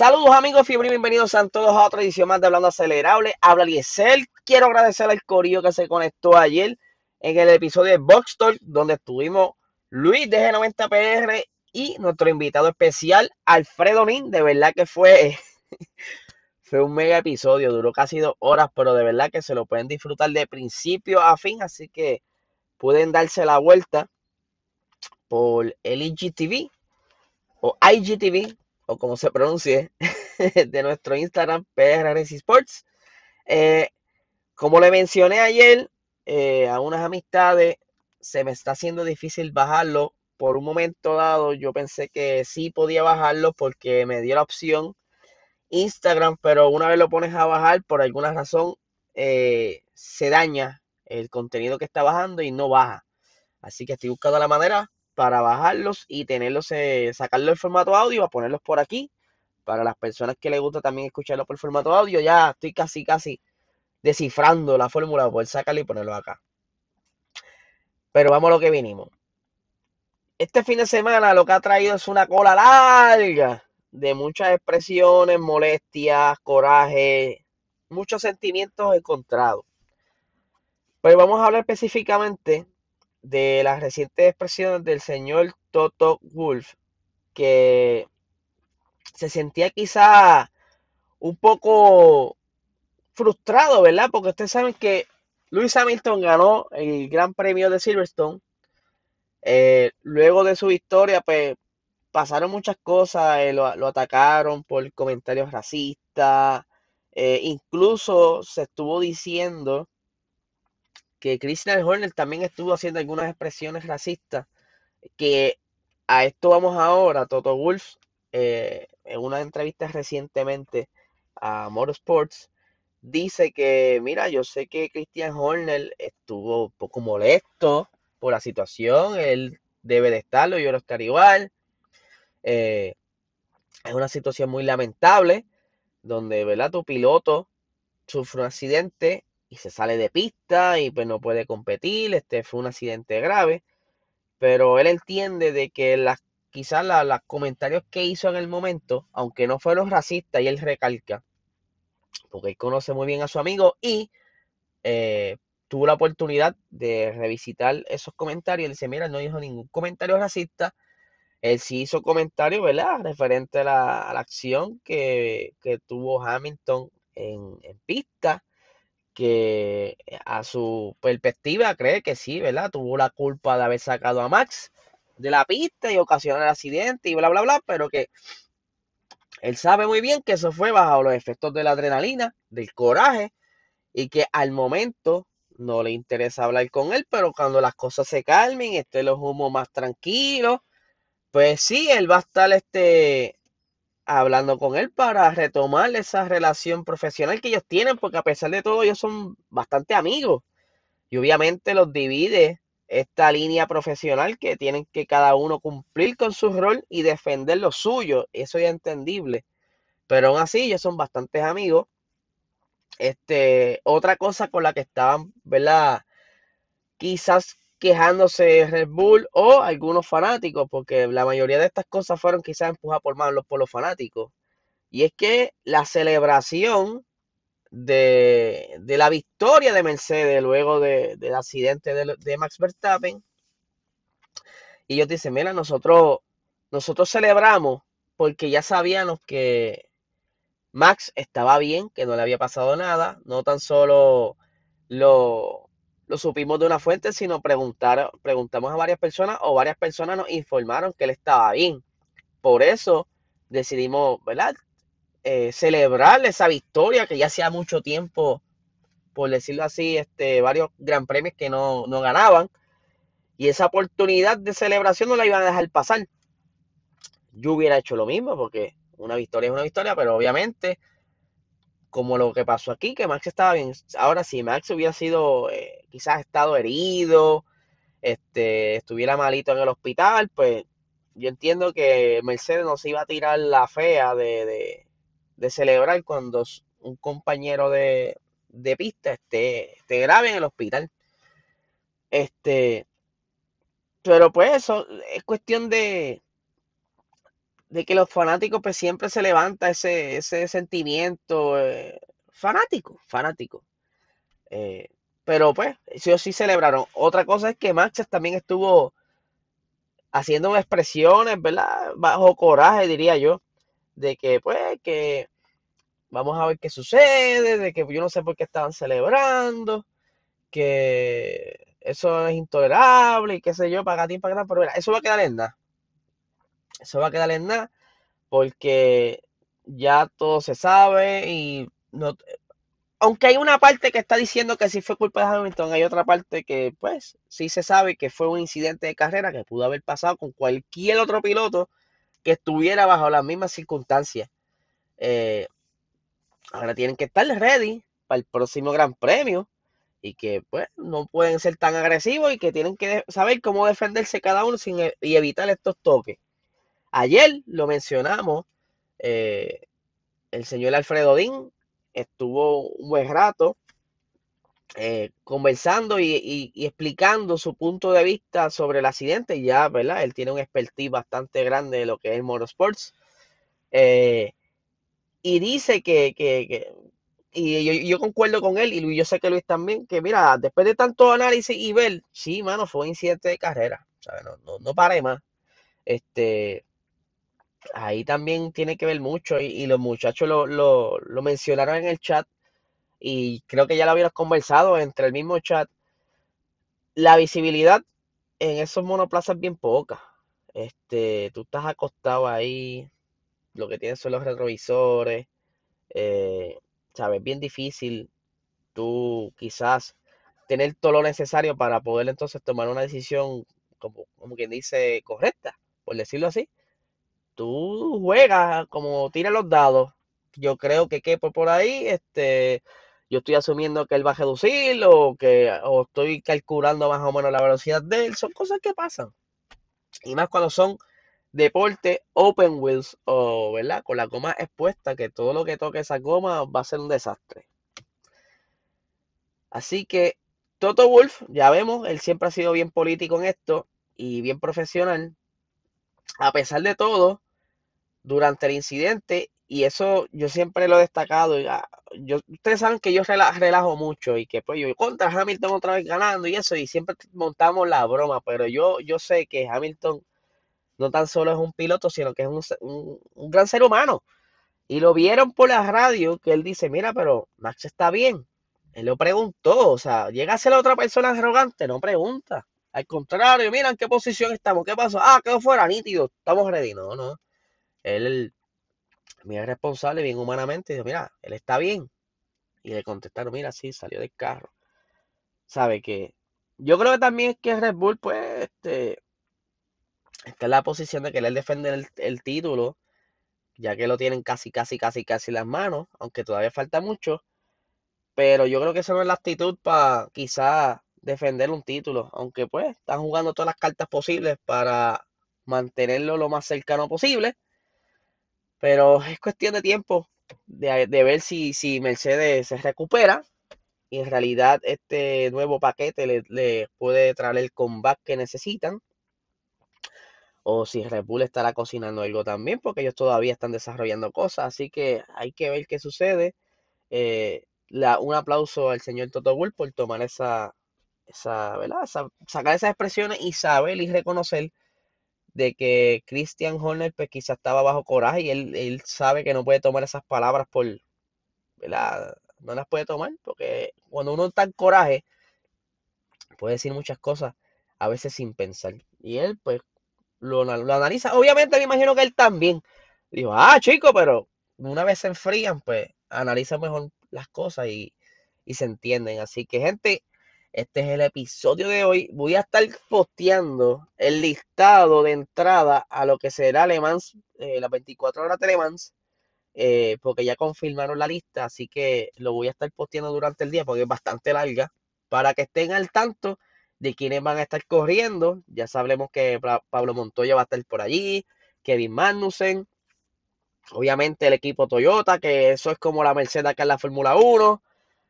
Saludos amigos fiebre bienvenidos a todos a otra edición más de Hablando Acelerable. Habla Liesel. Quiero agradecer al corillo que se conectó ayer en el episodio de Box Talk, donde estuvimos Luis de G90PR y nuestro invitado especial, Alfredo Nin. De verdad que fue, fue un mega episodio, duró casi dos horas, pero de verdad que se lo pueden disfrutar de principio a fin, así que pueden darse la vuelta por el IGTV o IGTV o como se pronuncie, de nuestro Instagram, PRRC Sports. Eh, como le mencioné ayer eh, a unas amistades, se me está haciendo difícil bajarlo. Por un momento dado, yo pensé que sí podía bajarlo porque me dio la opción Instagram, pero una vez lo pones a bajar, por alguna razón eh, se daña el contenido que está bajando y no baja. Así que estoy buscando la manera para bajarlos y tenerlos, eh, en formato audio, a ponerlos por aquí. Para las personas que les gusta también escucharlo por formato audio, ya estoy casi, casi descifrando la fórmula para poder sacarlo y ponerlo acá. Pero vamos a lo que vinimos. Este fin de semana lo que ha traído es una cola larga de muchas expresiones, molestias, coraje, muchos sentimientos encontrados. Pues vamos a hablar específicamente de las recientes expresiones del señor Toto Wolf, que se sentía quizá un poco frustrado, ¿verdad? Porque ustedes saben que Lewis Hamilton ganó el Gran Premio de Silverstone. Eh, luego de su victoria, pues pasaron muchas cosas, eh, lo, atacaron por comentarios racistas, eh, incluso se estuvo diciendo que Christian Horner también estuvo haciendo algunas expresiones racistas, que a esto vamos ahora, Toto Wolf, eh, en una entrevista recientemente a Motorsports, dice que, mira, yo sé que Christian Horner estuvo un poco molesto por la situación, él debe de estarlo, yo no estar igual. Eh, es una situación muy lamentable, donde, ¿verdad? Tu piloto sufre un accidente y se sale de pista y pues no puede competir, este fue un accidente grave, pero él entiende de que las quizás los comentarios que hizo en el momento, aunque no fueron racistas y él recalca, porque él conoce muy bien a su amigo y eh, tuvo la oportunidad de revisitar esos comentarios, él dice, mira, no dijo ningún comentario racista, él sí hizo comentarios, ¿verdad? Referente a la, acción que, tuvo Hamilton en pista que a su perspectiva cree que sí, ¿verdad? Tuvo la culpa de haber sacado a Max de la pista y ocasionar el accidente y bla, bla, bla, pero que él sabe muy bien que eso fue bajo los efectos de la adrenalina, del coraje, y que al momento no le interesa hablar con él, pero cuando las cosas se calmen, estén los humos más tranquilos, pues sí, él va a estar este, hablando con él para retomar esa relación profesional que ellos tienen, porque a pesar de todo ellos son bastante amigos. Y obviamente los divide esta línea profesional que tienen que cada uno cumplir con su rol y defender lo suyo. Eso es entendible. Pero aún así ellos son bastantes amigos. Este, otra cosa con la que estaban, ¿verdad? Quizás quejándose Red Bull o algunos fanáticos, porque la mayoría de estas cosas fueron quizás empujadas por más por los fanáticos. Y es que la celebración de, la victoria de Mercedes luego del accidente de, Max Verstappen, y ellos dicen, mira, nosotros, nosotros celebramos porque ya sabíamos que Max estaba bien, que no le había pasado nada, no tan solo lo, lo supimos de una fuente, sino preguntar, preguntamos a varias personas o varias personas nos informaron que él estaba bien. Por eso decidimos, ¿verdad? Eh, celebrar esa victoria que ya hacía mucho tiempo, por decirlo así, este, varios gran premios que no, no ganaban. Y esa oportunidad de celebración no la iban a dejar pasar. Yo hubiera hecho lo mismo porque una victoria es una victoria, pero obviamente como lo que pasó aquí, que Max estaba bien. Ahora, si Max hubiera sido, eh, quizás estado herido, este, estuviera malito en el hospital, pues yo entiendo que Mercedes no se iba a tirar la fea de, celebrar cuando un compañero de, pista esté, esté grave en el hospital. Este, pero pues eso es cuestión de, de que los fanáticos pues siempre se levanta ese, ese sentimiento eh, fanático, fanático. Eh, pero pues, sí o sí celebraron. Otra cosa es que Max también estuvo haciendo expresiones, ¿verdad? Bajo coraje, diría yo, de que pues que vamos a ver qué sucede, de que yo no sé por qué estaban celebrando, que eso es intolerable y qué sé yo, para ti, para acá, pero eso va a quedar en nada. Eso va a quedar en nada porque ya todo se sabe y no, aunque hay una parte que está diciendo que sí fue culpa de Hamilton, hay otra parte que pues sí se sabe que fue un incidente de carrera que pudo haber pasado con cualquier otro piloto que estuviera bajo las mismas circunstancias. Eh, ahora tienen que estar ready para el próximo Gran Premio y que pues no pueden ser tan agresivos y que tienen que saber cómo defenderse cada uno sin, e, y evitar estos toques. Ayer lo mencionamos, eh, el señor Alfredo Dín estuvo un buen rato eh, conversando y, explicando su punto de vista sobre el accidente. Ya, ¿verdad? Él tiene un expertise bastante grande de lo que es el motorsports. Eh, y dice que, y yo, concuerdo con él, y yo sé que Luis también, que mira, después de tanto análisis y ver, sí, mano, fue un incidente de carrera. No, no, no paré más. Este, ahí también tiene que ver mucho y, los muchachos lo, lo, mencionaron en el chat y creo que ya lo habíamos conversado entre el mismo chat. La visibilidad en esos monoplazas es bien poca. Este, tú estás acostado ahí, lo que tienes son los retrovisores, eh, sabes, bien difícil tú quizás tener todo lo necesario para poder entonces tomar una decisión como, como quien dice correcta, por decirlo así tú juegas como tira los dados. Yo creo que que por ahí, este, yo estoy asumiendo que él va a reducir o que o estoy calculando más o menos la velocidad de él. Son cosas que pasan. Y más cuando son deporte open wheels o, ¿verdad? Con la goma expuesta, que todo lo que toque esa goma va a ser un desastre. Así que Toto Wolf, ya vemos, él siempre ha sido bien político en esto y bien profesional. A pesar de todo, durante el incidente y eso yo siempre lo he destacado. Yo, ustedes saben que yo relajo, mucho y que pues yo contra Hamilton otra vez ganando y eso y siempre montamos la broma, pero yo, yo sé que Hamilton no tan solo es un piloto, sino que es un, un, gran ser humano. Y lo vieron por la radio que él dice, mira, pero Max está bien. Él lo preguntó, o sea, llega a ser la otra persona arrogante, no pregunta. Al contrario, mira en qué posición estamos, qué pasó. Ah, quedó fuera, nítido, estamos ready. No, no él, mira, responsable bien humanamente, dijo, mira, él está bien. Y le contestaron, mira, sí, salió del carro. Sabe que yo creo que también es que Red Bull, pues, este, está en la posición de querer defender el, el título, ya que lo tienen casi, casi, casi, casi las manos, aunque todavía falta mucho. Pero yo creo que esa no es la actitud para quizás defender un título, aunque pues están jugando todas las cartas posibles para mantenerlo lo más cercano posible. Pero es cuestión de tiempo de, ver si, si, Mercedes se recupera y en realidad este nuevo paquete le, puede traer el comeback que necesitan. O si Red Bull estará cocinando algo también, porque ellos todavía están desarrollando cosas. Así que hay que ver qué sucede. Eh, un aplauso al señor Toto Wolff por tomar esa, esa, ¿verdad? sacar esas expresiones y saber y reconocer de que Christian Horner pues quizá estaba bajo coraje y él, sabe que no puede tomar esas palabras por, ¿verdad? No las puede tomar porque cuando uno está en coraje puede decir muchas cosas a veces sin pensar. Y él pues lo, lo analiza. Obviamente me imagino que él también dijo, ah chico, pero una vez se enfrían pues analiza mejor las cosas y, y se entienden. Así que gente, este es el episodio de hoy. Voy a estar posteando el listado de entrada a lo que será Le Mans, eh, las 24 horas de Le Mans, eh, porque ya confirmaron la lista, así que lo voy a estar posteando durante el día porque es bastante larga, para que estén al tanto de quiénes van a estar corriendo. Ya sabemos que Pablo Montoya va a estar por allí, Kevin Magnussen, obviamente el equipo Toyota, que eso es como la Mercedes acá en la Fórmula 1.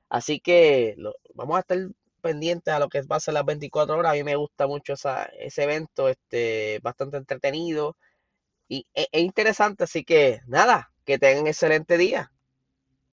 Así que vamos a estar pendientes a lo que va a ser las 24 horas. A mí me gusta mucho esa, ese evento, este, bastante entretenido. y es, es interesante, así que nada, que tengan excelente día.